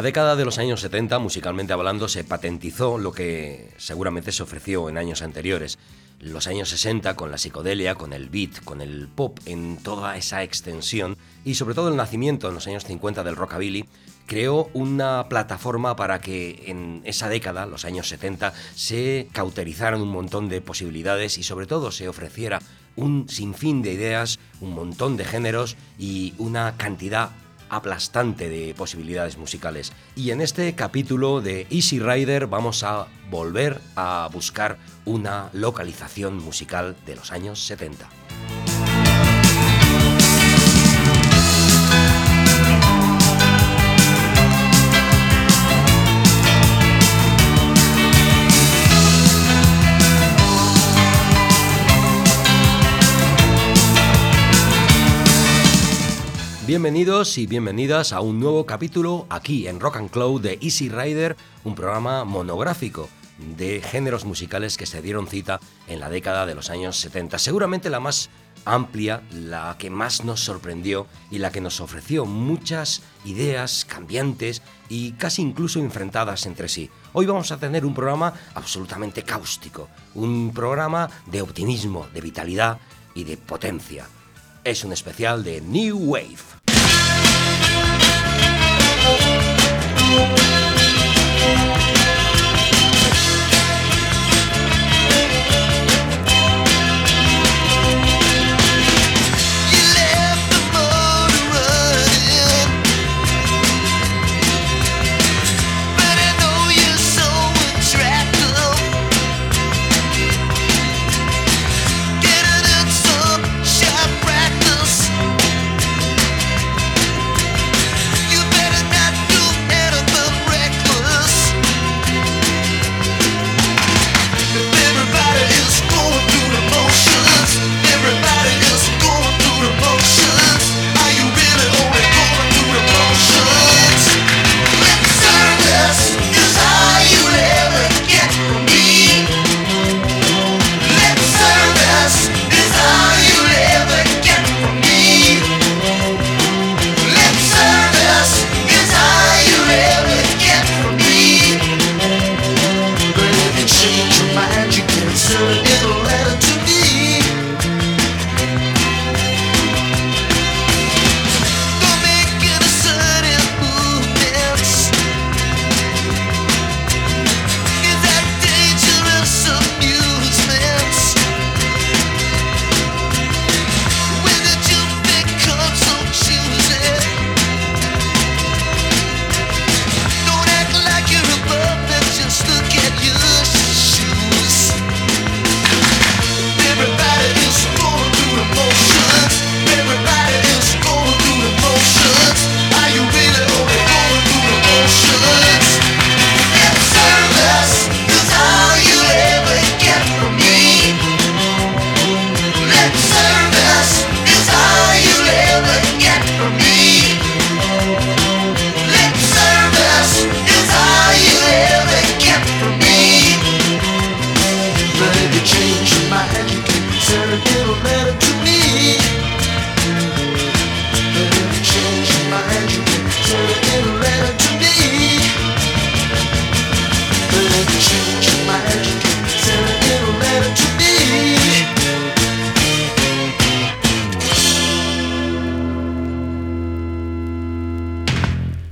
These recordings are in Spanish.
La década de los años 70, musicalmente hablando, se patentizó lo que seguramente se ofreció en años anteriores. Los años 60, con la psicodelia, con el beat, con el pop en toda esa extensión, y sobre todo el nacimiento en los años 50 del rockabilly, creó una plataforma para que en esa década, los años 70, se cauterizaran un montón de posibilidades y sobre todo se ofreciera un sinfín de ideas, un montón de géneros y una cantidad aplastante de posibilidades musicales. Y en este capítulo de Easy Rider vamos a volver a buscar una localización musical de los años 70. Bienvenidos y bienvenidas a un nuevo capítulo aquí en Rock and Cloud de Easy Rider, un programa monográfico de géneros musicales que se dieron cita en la década de los años 70. Seguramente la más amplia, la que más nos sorprendió y la que nos ofreció muchas ideas cambiantes y casi incluso enfrentadas entre sí. Hoy vamos a tener un programa absolutamente cáustico, un programa de optimismo, de vitalidad y de potencia. Es un especial de New Wave. Thank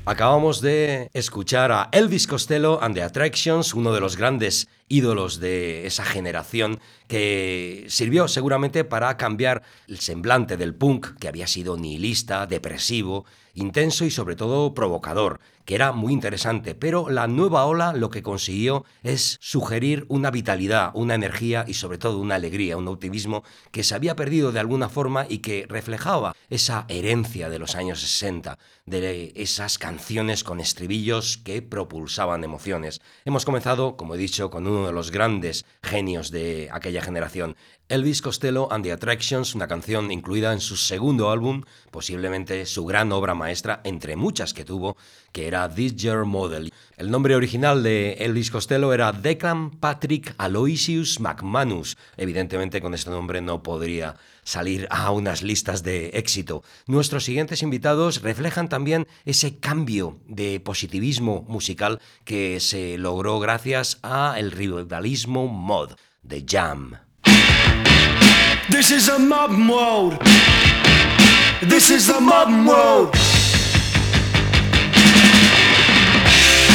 Acabamos de escuchar a Elvis Costello and the Attractions, uno de los grandes ídolos de esa generación que sirvió seguramente para cambiar el semblante del punk, que había sido nihilista, depresivo, intenso y sobre todo provocador, que era muy interesante, pero la nueva ola lo que consiguió es sugerir una vitalidad, una energía y sobre todo una alegría, un optimismo que se había perdido de alguna forma y que reflejaba esa herencia de los años 60, de esas canciones con estribillos que propulsaban emociones. Hemos comenzado, como he dicho, con uno de los grandes genios de aquella generación, Elvis Costello and the Attractions, una canción incluida en su segundo álbum, posiblemente su gran obra maestra, entre muchas que tuvo, que era This Year Model. El nombre original de Elvis Costello era Declan Patrick Aloysius McManus. Evidentemente con este nombre no podría salir a unas listas de éxito. Nuestros siguientes invitados reflejan también ese cambio de positivismo musical que se logró gracias a el rivalismo mod de Jam. This is a modern world. This is the modern world.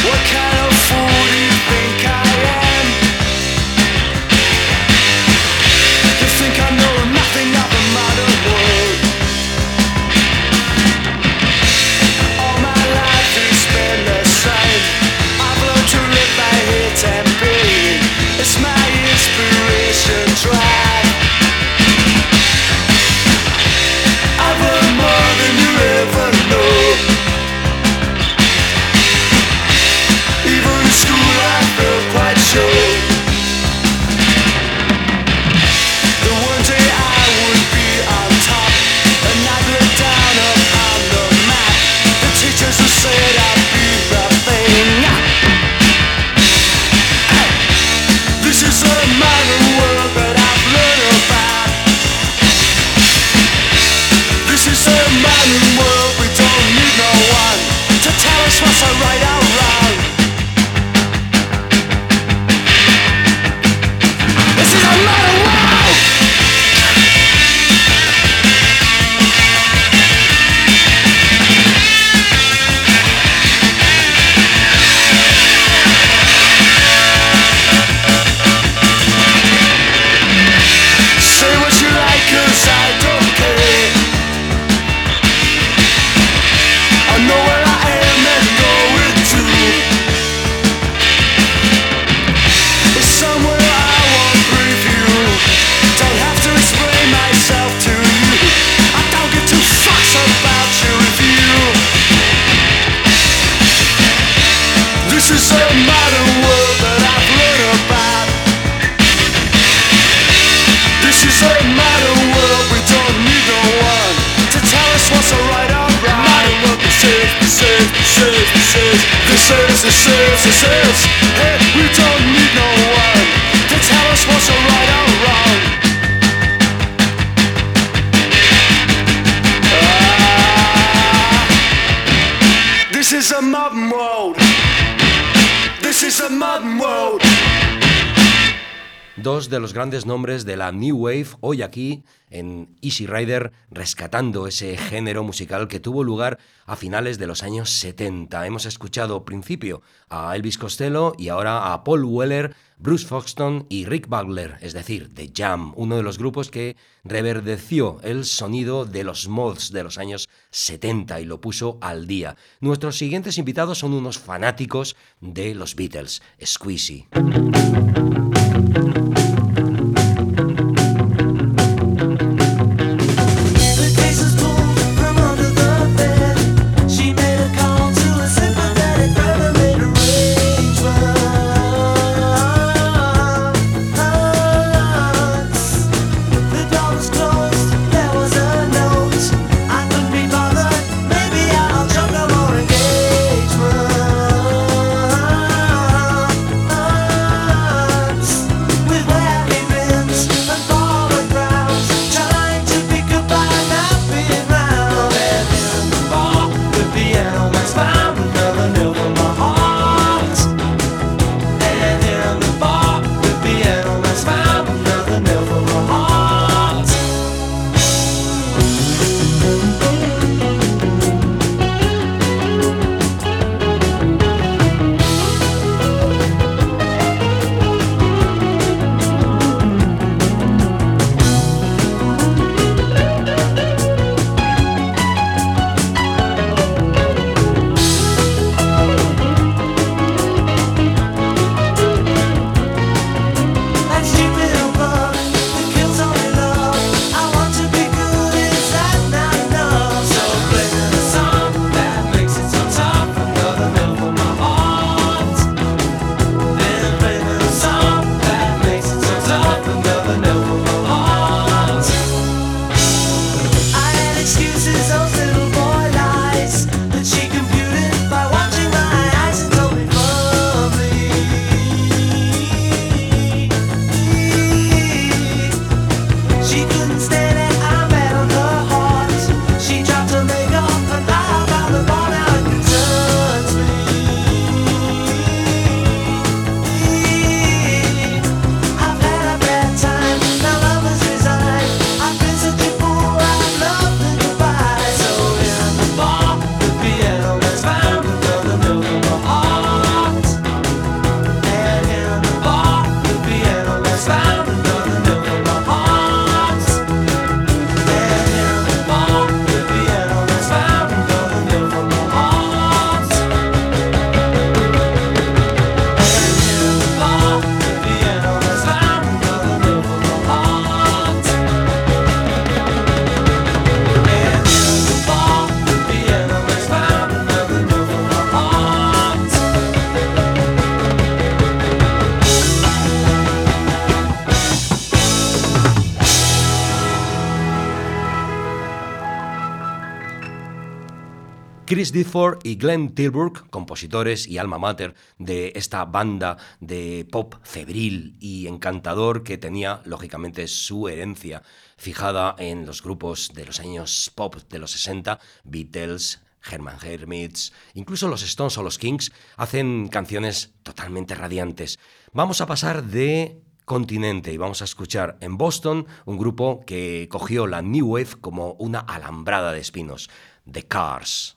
What kind of fool do you think I am? You think I know nothing of the modern world? All my life has been the same. I've learned to live by hate and pain. It's my inspiration drive. show. so right de los grandes nombres de la New Wave hoy aquí en Easy Rider rescatando ese género musical que tuvo lugar a finales de los años 70. Hemos escuchado principio a Elvis Costello y ahora a Paul Weller, Bruce Foxton y Rick Bugler, es decir, The Jam, uno de los grupos que reverdeció el sonido de los mods de los años 70 y lo puso al día. Nuestros siguientes invitados son unos fanáticos de los Beatles, Squeezy. Chris Difford y Glenn Tilburg, compositores y alma mater de esta banda de pop febril y encantador que tenía, lógicamente, su herencia fijada en los grupos de los años pop de los 60, Beatles, Herman Hermits, incluso los Stones o los Kings hacen canciones totalmente radiantes. Vamos a pasar de continente y vamos a escuchar en Boston un grupo que cogió la New Wave como una alambrada de espinos, The Cars.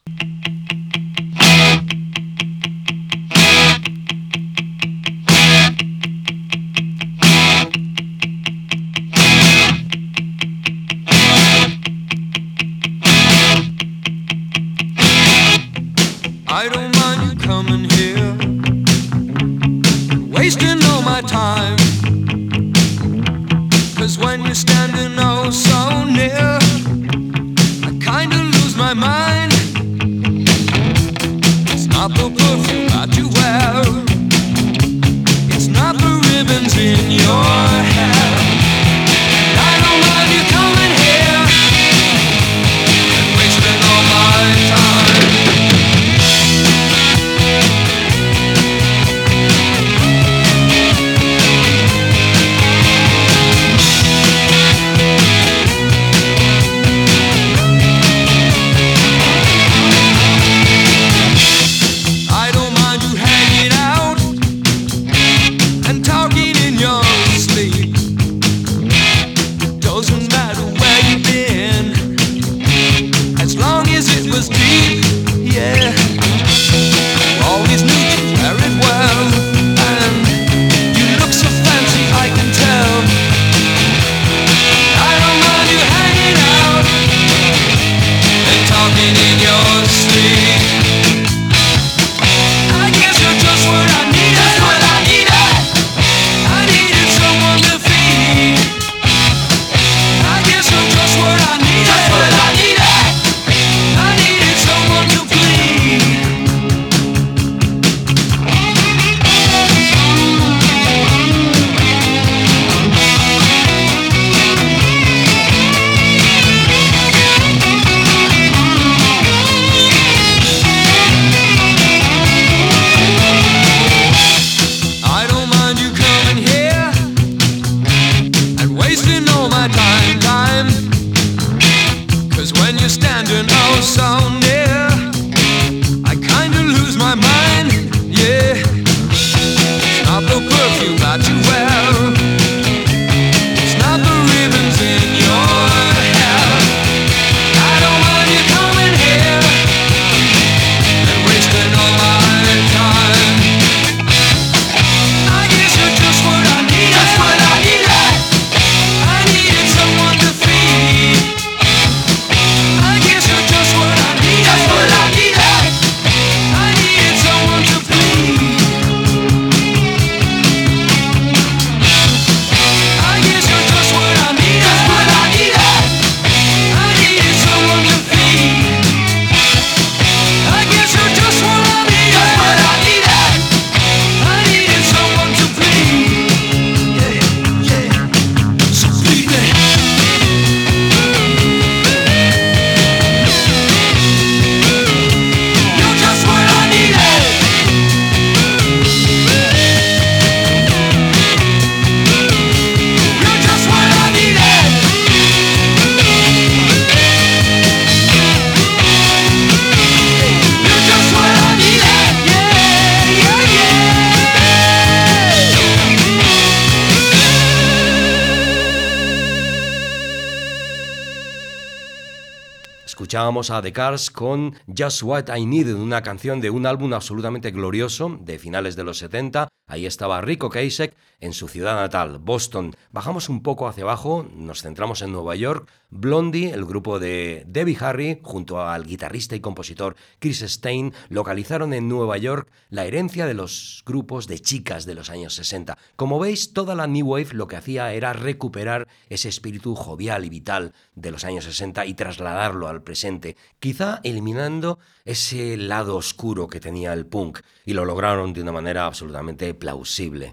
Escuchábamos a The Cars con Just What I Needed, una canción de un álbum absolutamente glorioso de finales de los 70. Ahí estaba Rico Kasek en su ciudad natal, Boston. Bajamos un poco hacia abajo, nos centramos en Nueva York. Blondie, el grupo de Debbie Harry, junto al guitarrista y compositor Chris Stein, localizaron en Nueva York la herencia de los grupos de chicas de los años 60. Como veis, toda la New Wave lo que hacía era recuperar ese espíritu jovial y vital de los años 60 y trasladarlo al presente, quizá eliminando ese lado oscuro que tenía el punk, y lo lograron de una manera absolutamente plausible.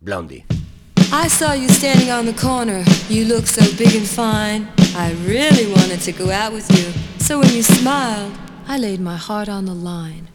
Blondie. I saw you standing on the corner. You look so big and fine. I really wanted to go out with you. So when you smiled, I laid my heart on the line.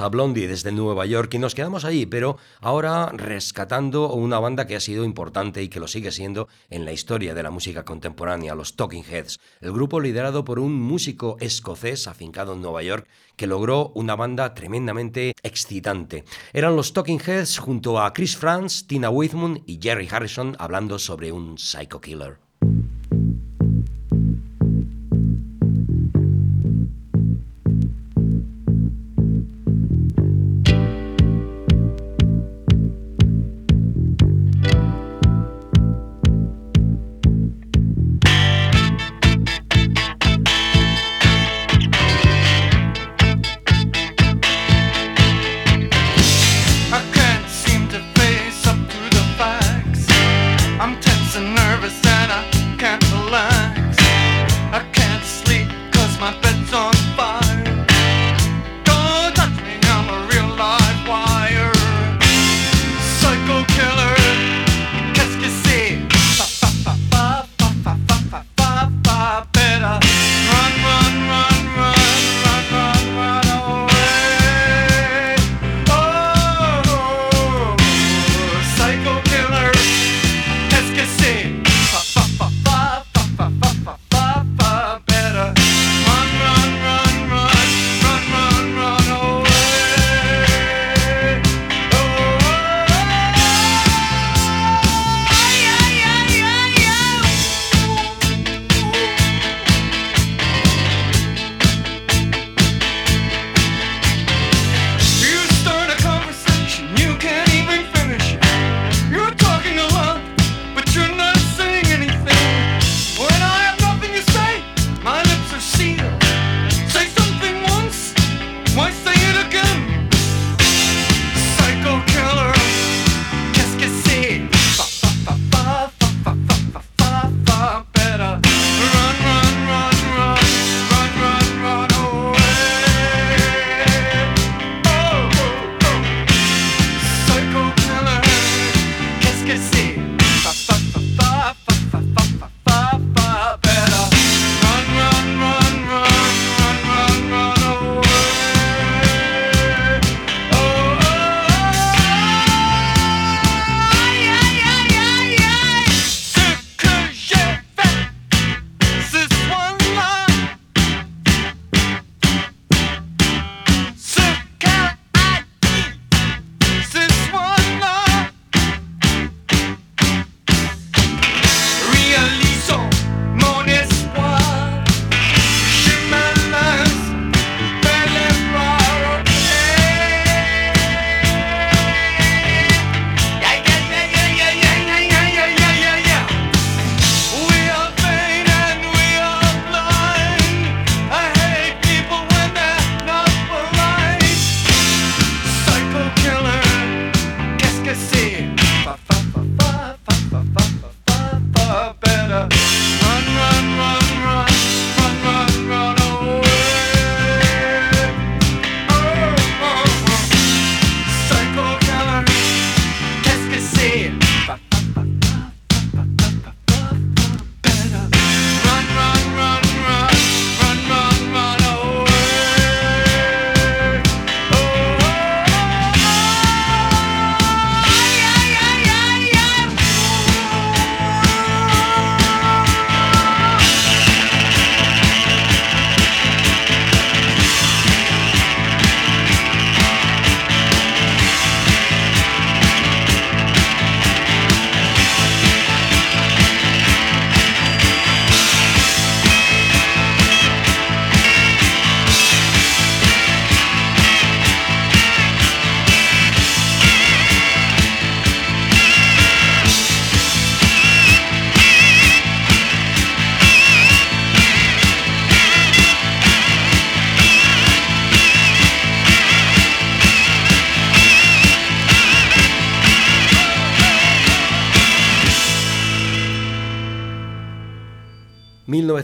a Blondie desde Nueva York y nos quedamos allí, pero ahora rescatando una banda que ha sido importante y que lo sigue siendo en la historia de la música contemporánea, los Talking Heads, el grupo liderado por un músico escocés afincado en Nueva York que logró una banda tremendamente excitante. Eran los Talking Heads junto a Chris Franz, Tina Weithman y Jerry Harrison hablando sobre un Psycho Killer.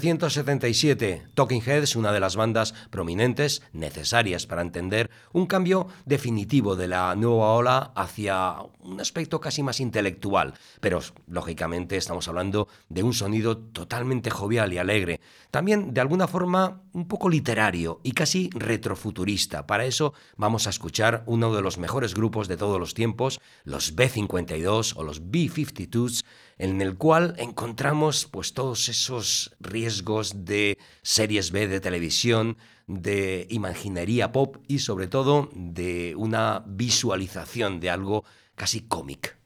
1977, Talking Heads, una de las bandas prominentes, necesarias para entender un cambio definitivo de la nueva ola hacia un aspecto casi más intelectual, pero lógicamente estamos hablando de un sonido totalmente jovial y alegre, también de alguna forma un poco literario y casi retrofuturista. Para eso vamos a escuchar uno de los mejores grupos de todos los tiempos, los B52 o los B52s, en el cual encontramos pues todos esos riesgos de series B de televisión, de imaginería pop y sobre todo de una visualización de algo casi cómic.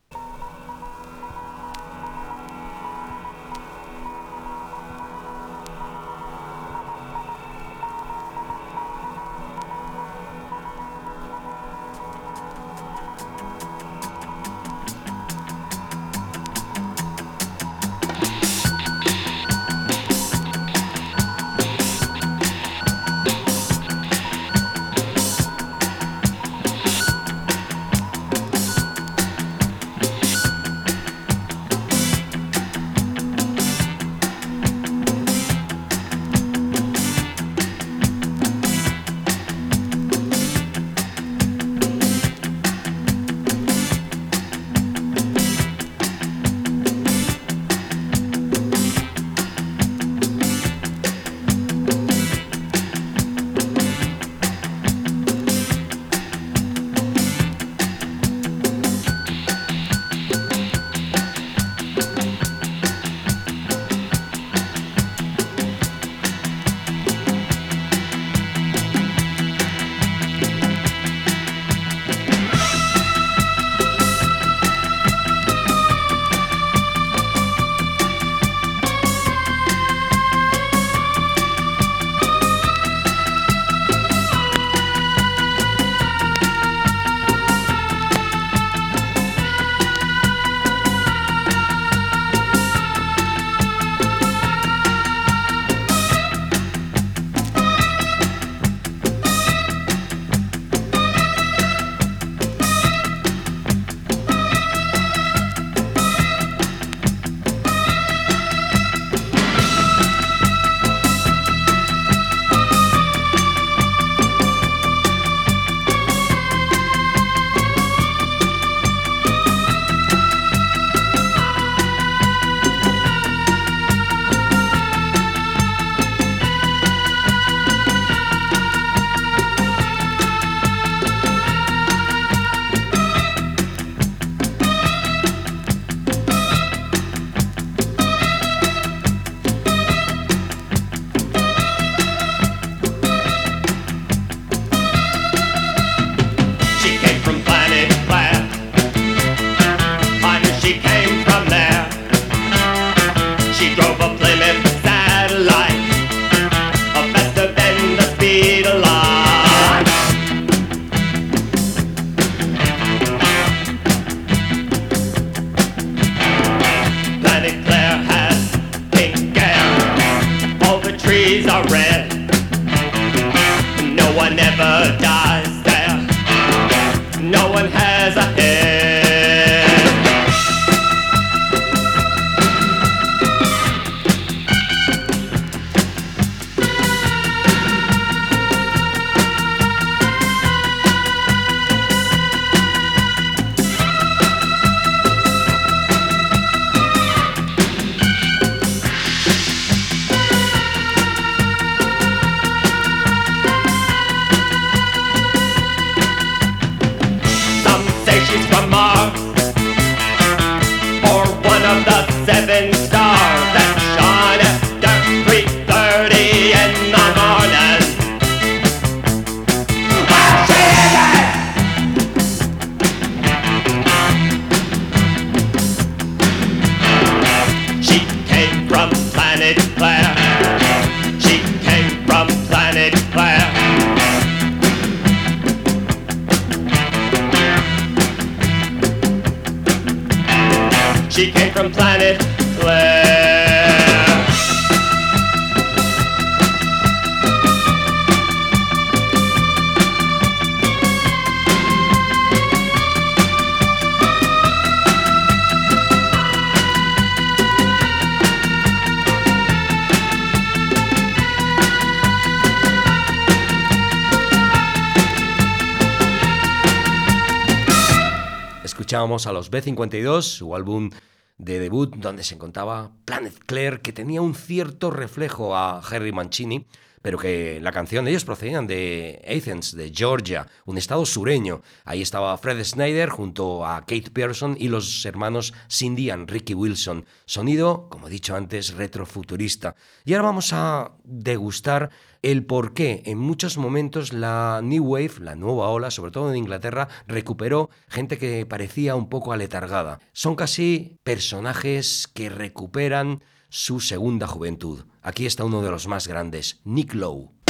escuchábamos a los B52, su álbum de debut donde se encontraba Planet Claire, que tenía un cierto reflejo a Harry Mancini, pero que la canción de ellos procedían de Athens, de Georgia, un estado sureño. Ahí estaba Fred Snyder junto a Kate Pearson y los hermanos Cindy y Ricky Wilson. Sonido, como he dicho antes, retrofuturista. Y ahora vamos a degustar el por qué en muchos momentos la New Wave, la nueva ola, sobre todo en Inglaterra, recuperó gente que parecía un poco aletargada. Son casi personajes que recuperan su segunda juventud. Aquí está uno de los más grandes, Nick Lowe.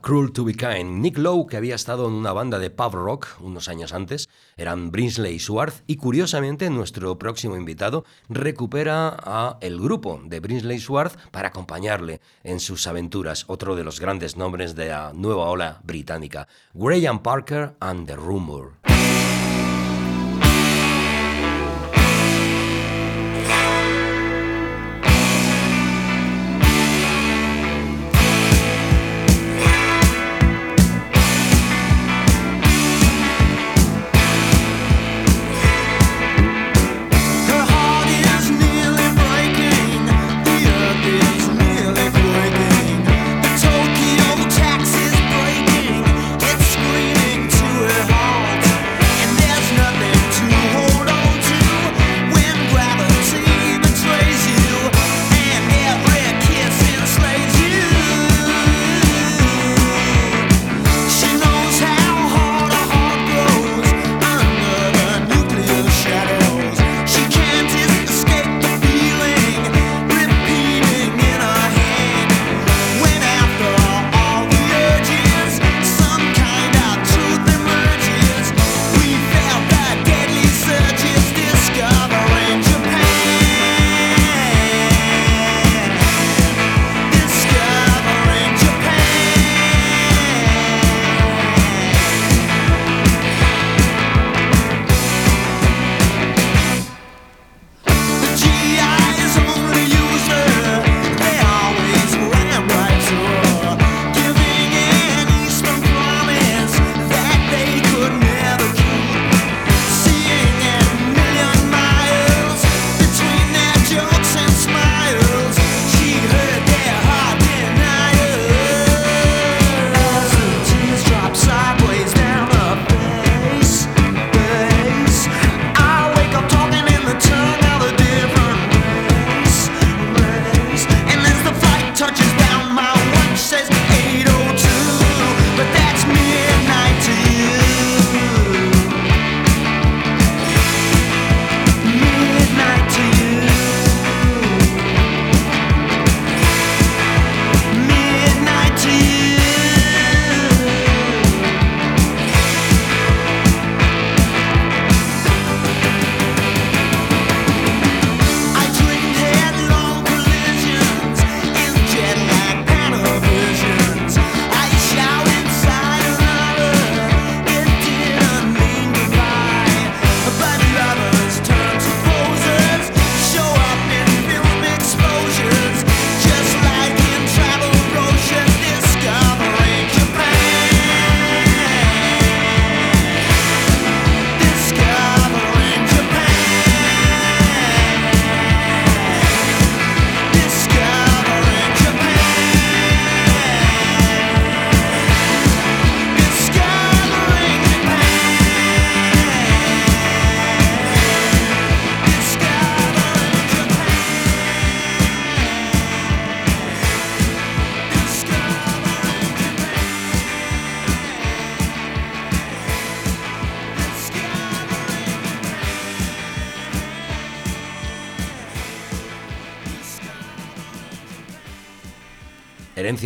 Cruel to Be Kind. Nick Lowe, que había estado en una banda de pub rock unos años antes, eran Brinsley Swartz, y curiosamente nuestro próximo invitado recupera a el grupo de Brinsley Swartz para acompañarle en sus aventuras, otro de los grandes nombres de la nueva ola británica, Graham Parker and the Rumor.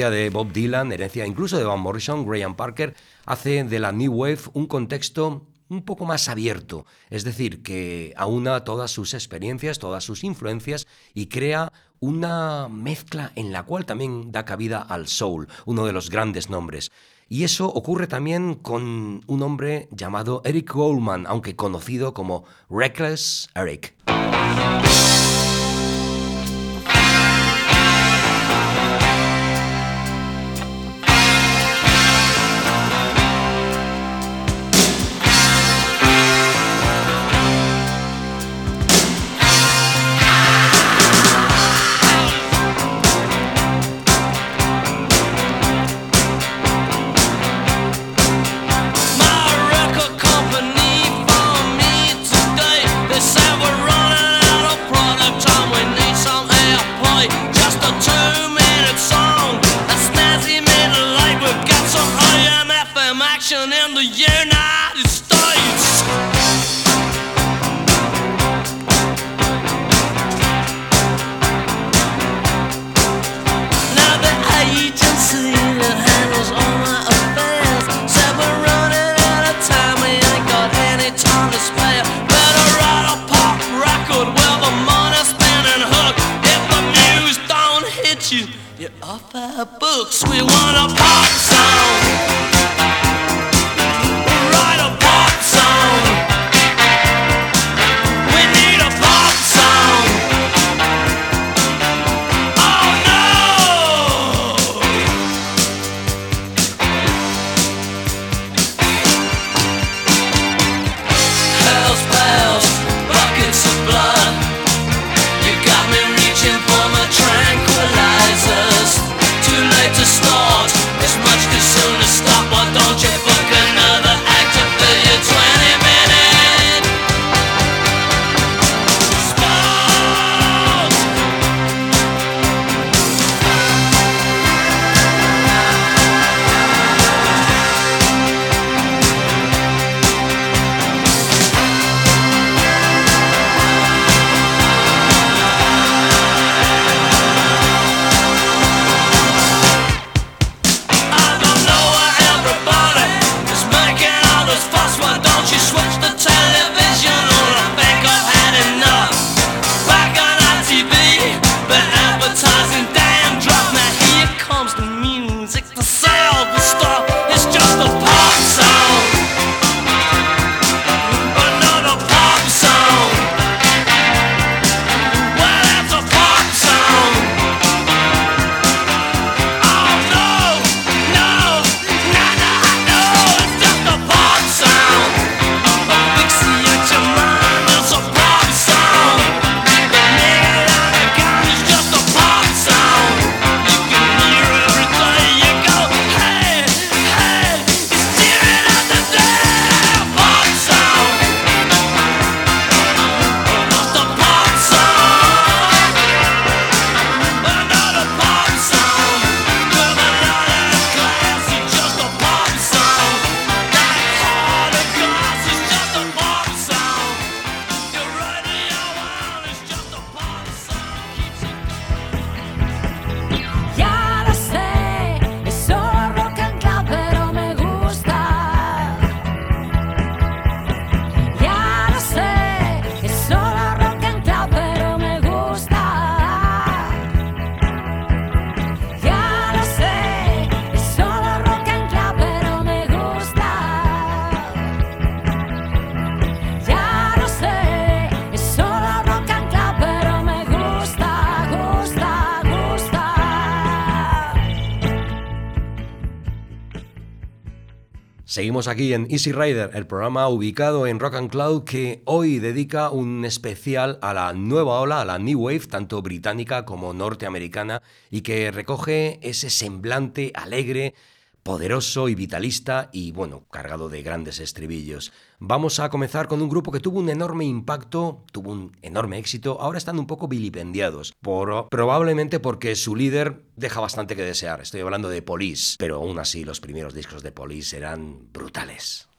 de Bob Dylan, herencia incluso de Van Morrison, Graham Parker, hace de la New Wave un contexto un poco más abierto, es decir, que aúna todas sus experiencias, todas sus influencias y crea una mezcla en la cual también da cabida al soul, uno de los grandes nombres. Y eso ocurre también con un hombre llamado Eric Goldman, aunque conocido como Reckless Eric. Seguimos aquí en Easy Rider, el programa ubicado en Rock and Cloud que hoy dedica un especial a la nueva ola, a la New Wave, tanto británica como norteamericana, y que recoge ese semblante alegre, poderoso y vitalista y bueno, cargado de grandes estribillos. Vamos a comenzar con un grupo que tuvo un enorme impacto, tuvo un enorme éxito, ahora están un poco vilipendiados, probablemente porque su líder deja bastante que desear. Estoy hablando de Police, pero aún así los primeros discos de Police eran brutales.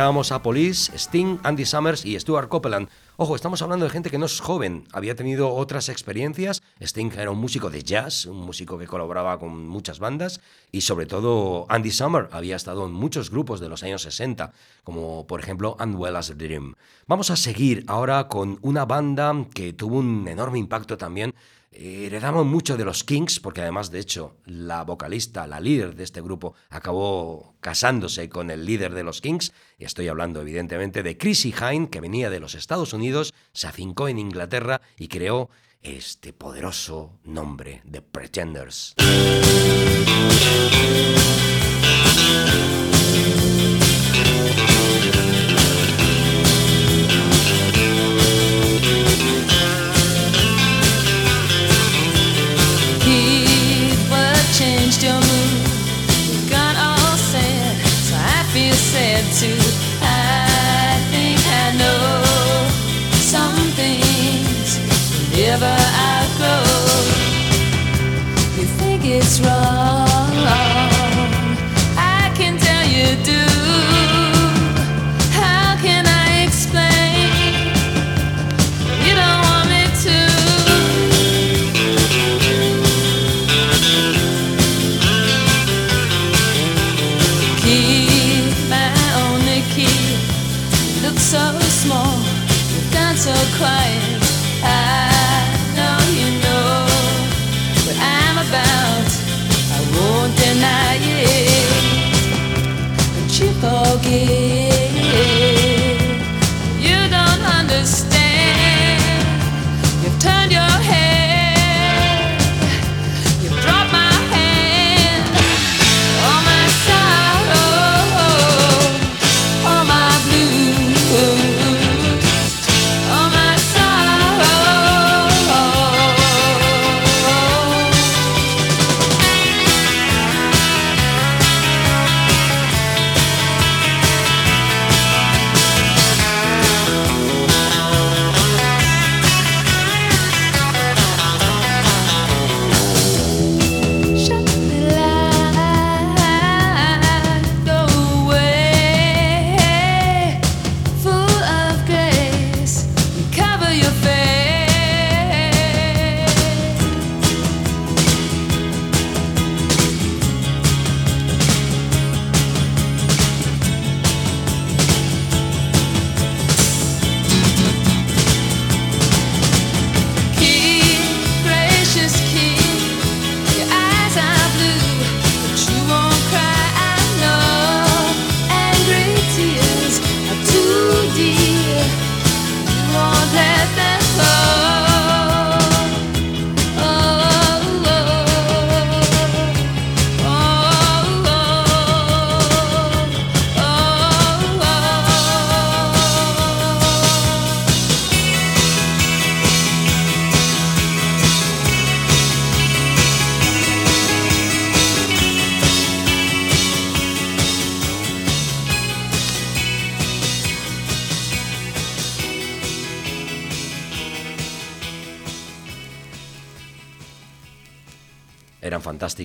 Escuchábamos a Police, Sting, Andy Summers y Stuart Copeland. Ojo, estamos hablando de gente que no es joven, había tenido otras experiencias. Sting era un músico de jazz, un músico que colaboraba con muchas bandas y sobre todo Andy Summer había estado en muchos grupos de los años 60, como por ejemplo And Well as a Dream. Vamos a seguir ahora con una banda que tuvo un enorme impacto también heredamos mucho de los Kings, porque además, de hecho, la vocalista, la líder de este grupo, acabó casándose con el líder de los Kings. Estoy hablando, evidentemente, de Chrissy Hine, que venía de los Estados Unidos, se afincó en Inglaterra y creó este poderoso nombre de Pretenders.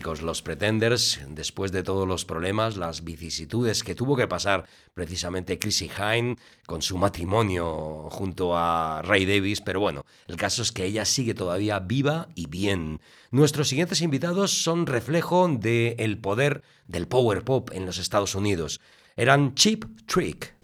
Los Pretenders, después de todos los problemas, las vicisitudes que tuvo que pasar precisamente Chrissy Hine con su matrimonio junto a Ray Davis, pero bueno, el caso es que ella sigue todavía viva y bien. Nuestros siguientes invitados son reflejo del el poder del power pop en los Estados Unidos. Eran Cheap Trick.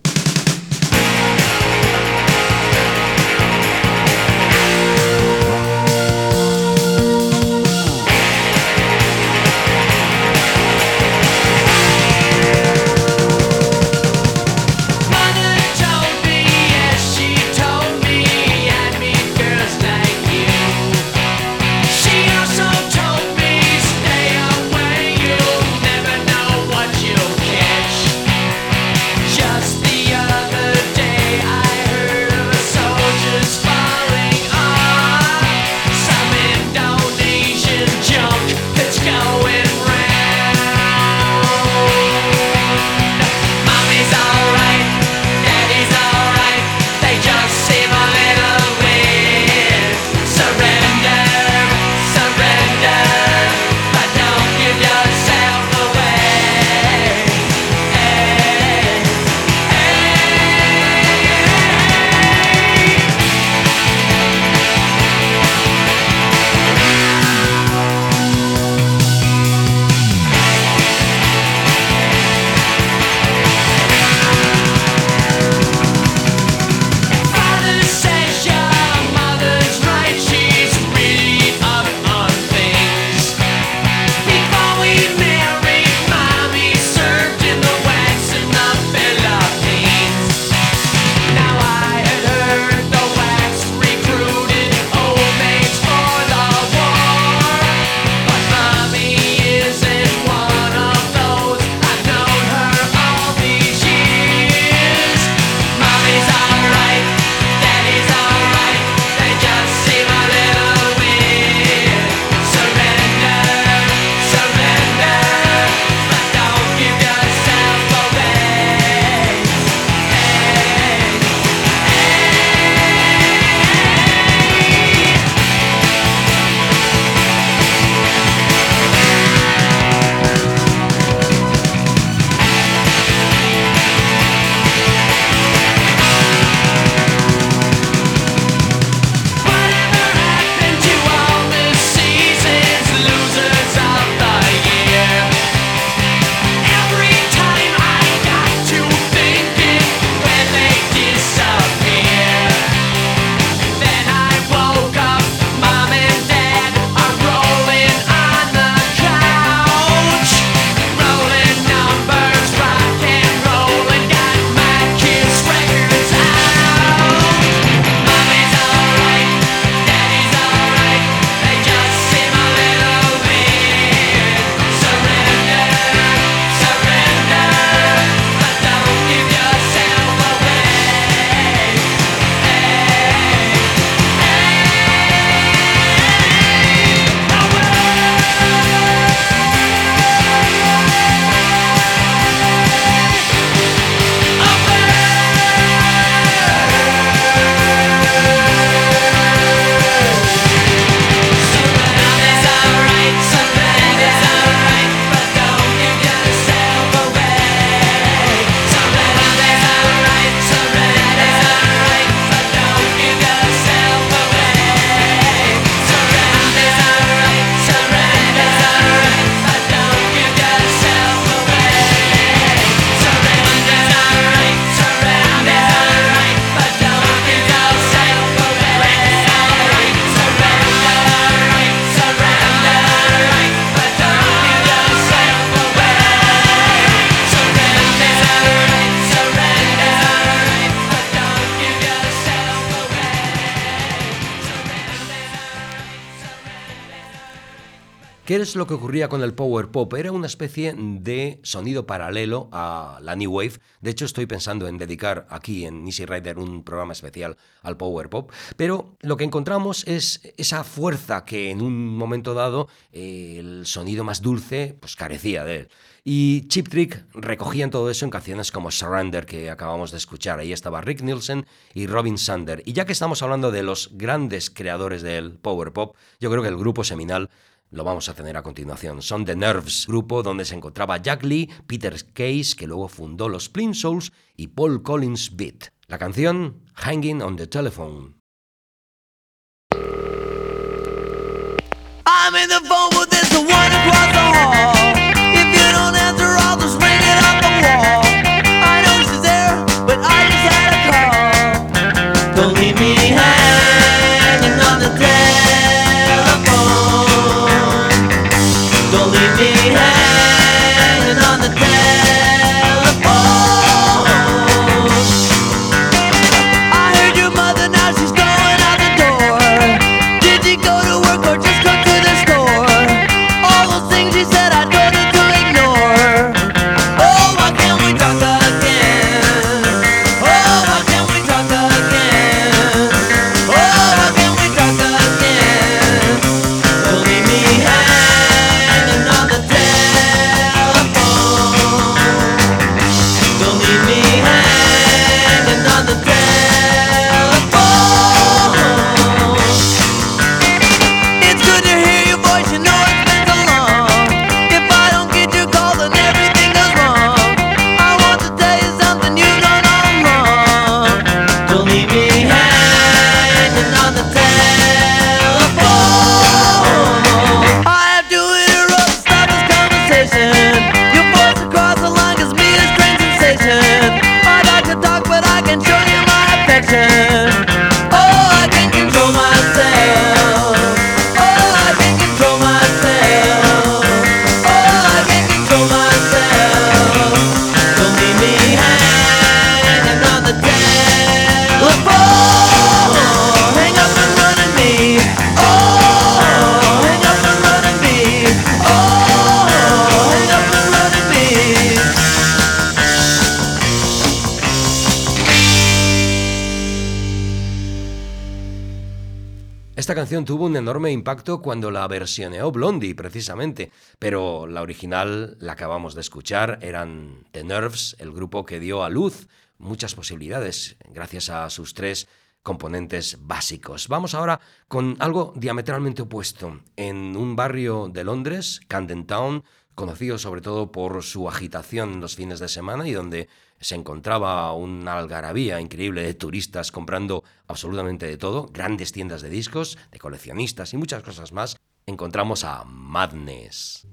Es lo que ocurría con el power pop? Era una especie de sonido paralelo a la New Wave. De hecho, estoy pensando en dedicar aquí en Easy Rider un programa especial al power pop. Pero lo que encontramos es esa fuerza que en un momento dado eh, el sonido más dulce pues carecía de él. Y Chip Trick recogían todo eso en canciones como Surrender, que acabamos de escuchar. Ahí estaba Rick Nielsen y Robin Sander. Y ya que estamos hablando de los grandes creadores del power pop, yo creo que el grupo seminal lo vamos a tener a continuación. Son The Nerves, grupo donde se encontraba Jack Lee, Peter Case, que luego fundó los Plain Souls, y Paul Collins Beat. La canción Hanging on the Telephone. If you don't it off the wall. Impacto cuando la versioneó Blondie, precisamente, pero la original, la acabamos de escuchar, eran The Nerves, el grupo que dio a luz muchas posibilidades gracias a sus tres componentes básicos. Vamos ahora con algo diametralmente opuesto. En un barrio de Londres, Camden Town, conocido sobre todo por su agitación en los fines de semana y donde se encontraba una algarabía increíble de turistas comprando absolutamente de todo, grandes tiendas de discos, de coleccionistas y muchas cosas más, encontramos a Madness.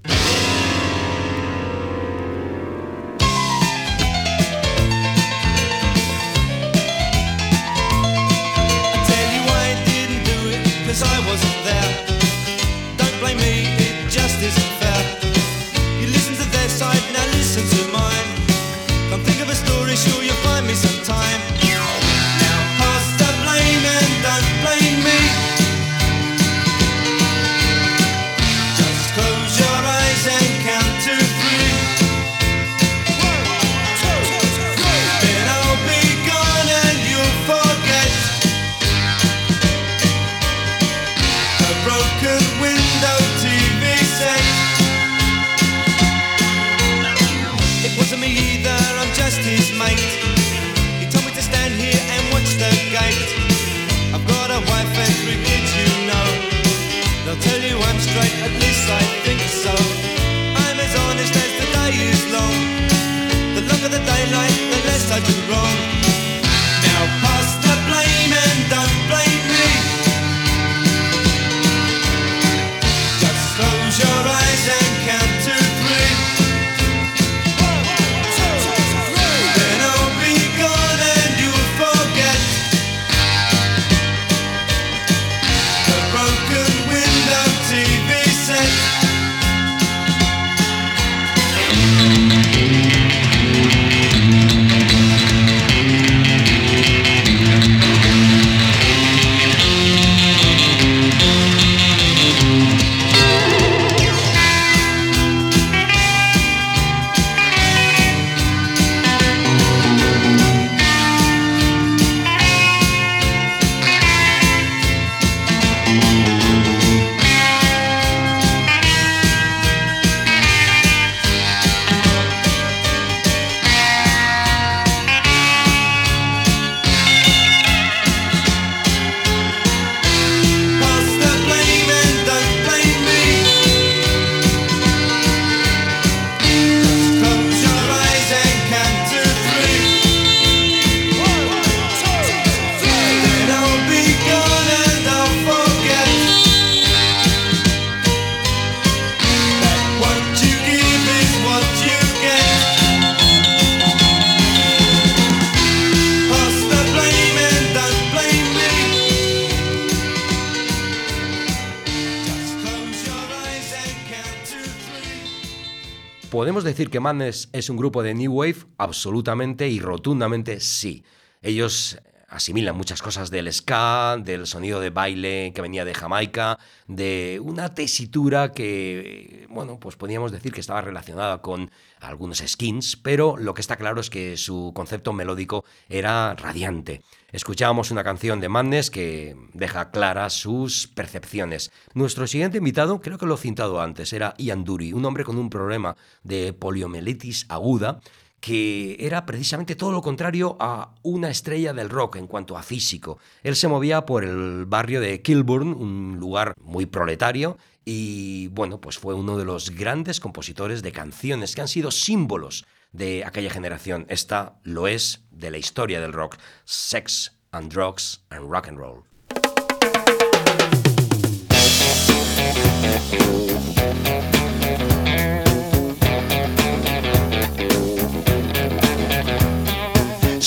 ¿Podemos decir que Madness es un grupo de New Wave? Absolutamente y rotundamente sí. Ellos asimilan muchas cosas del ska, del sonido de baile que venía de Jamaica, de una tesitura que, bueno, pues podríamos decir que estaba relacionada con algunos skins, pero lo que está claro es que su concepto melódico era radiante. Escuchábamos una canción de Madness que deja claras sus percepciones. Nuestro siguiente invitado, creo que lo he citado antes, era Ian Dury, un hombre con un problema de poliomielitis aguda que era precisamente todo lo contrario a una estrella del rock en cuanto a físico. Él se movía por el barrio de Kilburn, un lugar muy proletario, y bueno, pues fue uno de los grandes compositores de canciones que han sido símbolos de aquella generación. Esta lo es de la historia del rock. Sex and Drugs and Rock and Roll.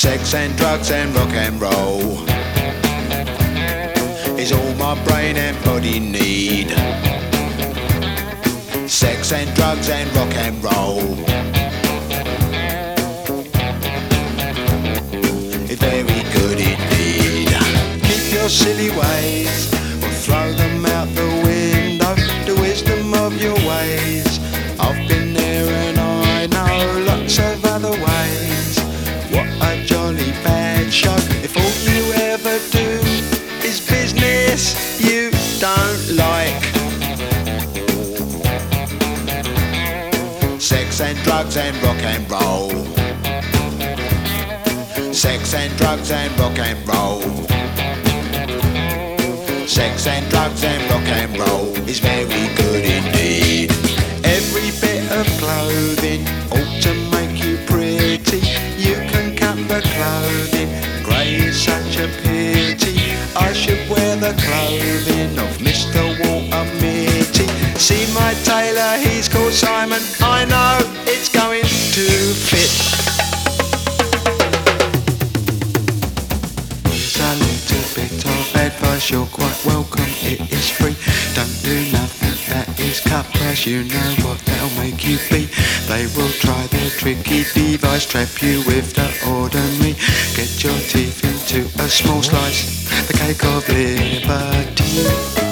Sex and drugs and rock and roll is all my brain and body need. Sex and drugs and rock and roll. It's very good indeed. Keep your silly ways or throw them out the window. And drugs and rock and roll. Sex and drugs and rock and roll. Sex and drugs and rock and roll is very good indeed. Every bit of clothing ought to make you pretty. You can cut the clothing, grey is such a pity. I should you know what they'll make you be. They will try their tricky device, trap you with the ordinary. Get your teeth into a small slice, the cake of liberty.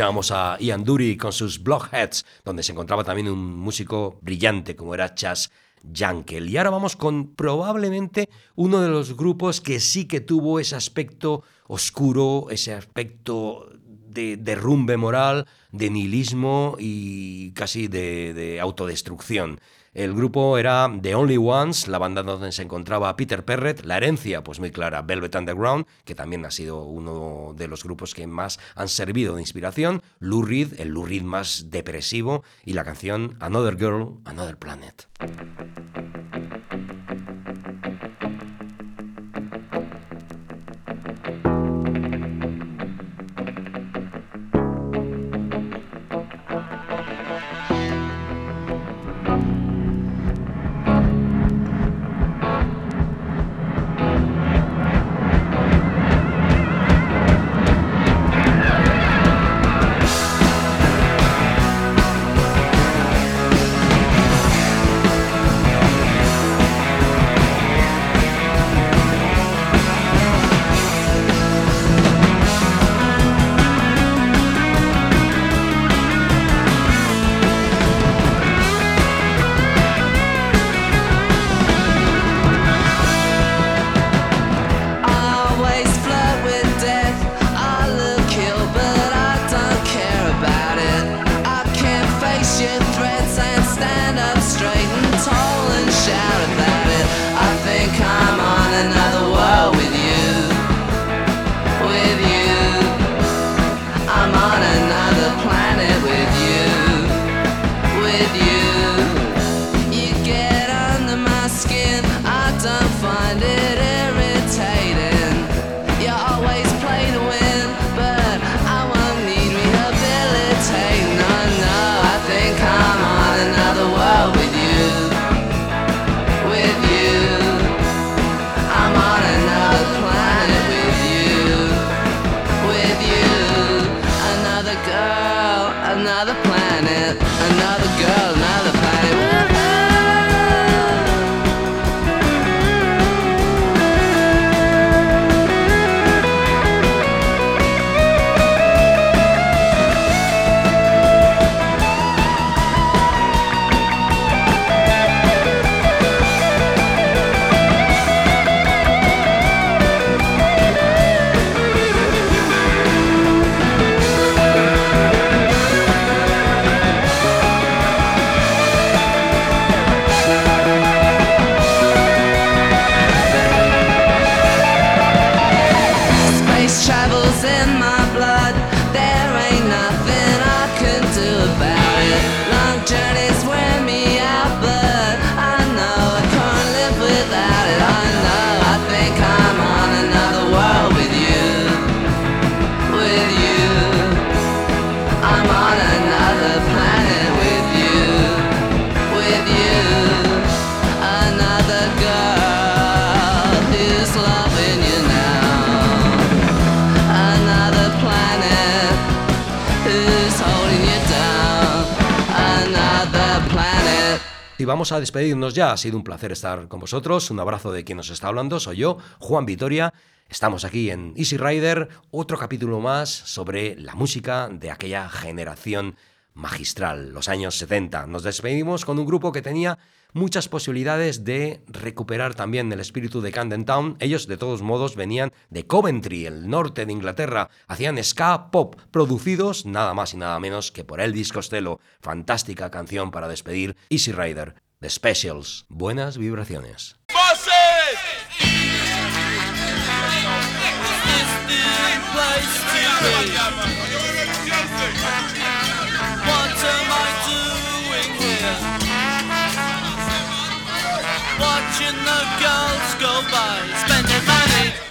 Escuchábamos a Ian Dury con sus Blockheads, donde se encontraba también un músico brillante como era Chas Jankel. Y ahora vamos con probablemente uno de los grupos que sí que tuvo ese aspecto oscuro, ese aspecto de derrumbe moral, de nihilismo y casi de, de autodestrucción. El grupo era The Only Ones, la banda donde se encontraba Peter Perret, la herencia, pues muy clara, Velvet Underground, que también ha sido uno de los grupos que más han servido de inspiración, Lou Reed, el Lou Reed más depresivo, y la canción Another Girl, Another Planet. A despedirnos ya. Ha sido un placer estar con vosotros. Un abrazo de quien nos está hablando. Soy yo, Juan Vitoria. Estamos aquí en Easy Rider, otro capítulo más sobre la música de aquella generación magistral, los años 70. Nos despedimos con un grupo que tenía muchas posibilidades de recuperar también el espíritu de Camden Town. Ellos, de todos modos, venían de Coventry, el norte de Inglaterra. Hacían ska pop, producidos nada más y nada menos que por Elvis Costello. Fantástica canción para despedir Easy Rider. The Specials. Buenas vibraciones. Watching the girls go by, spending money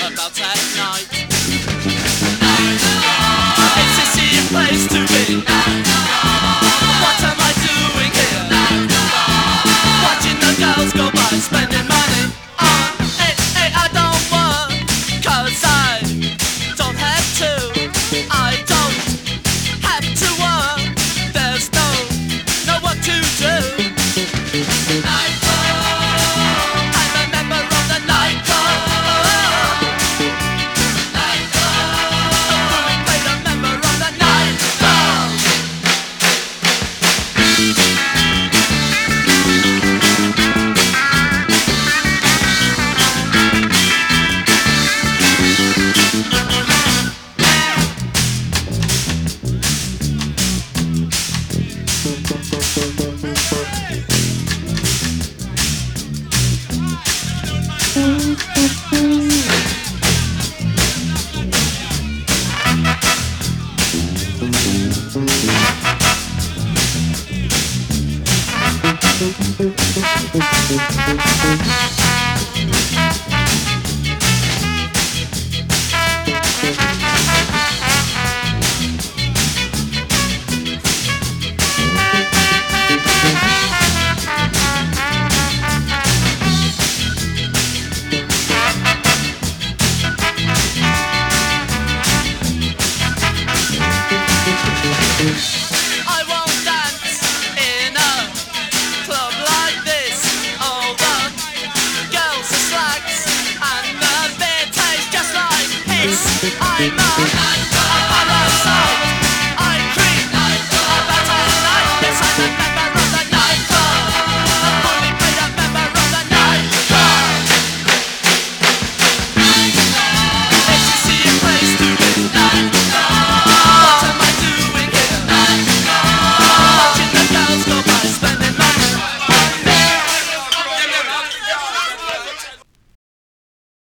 about at night.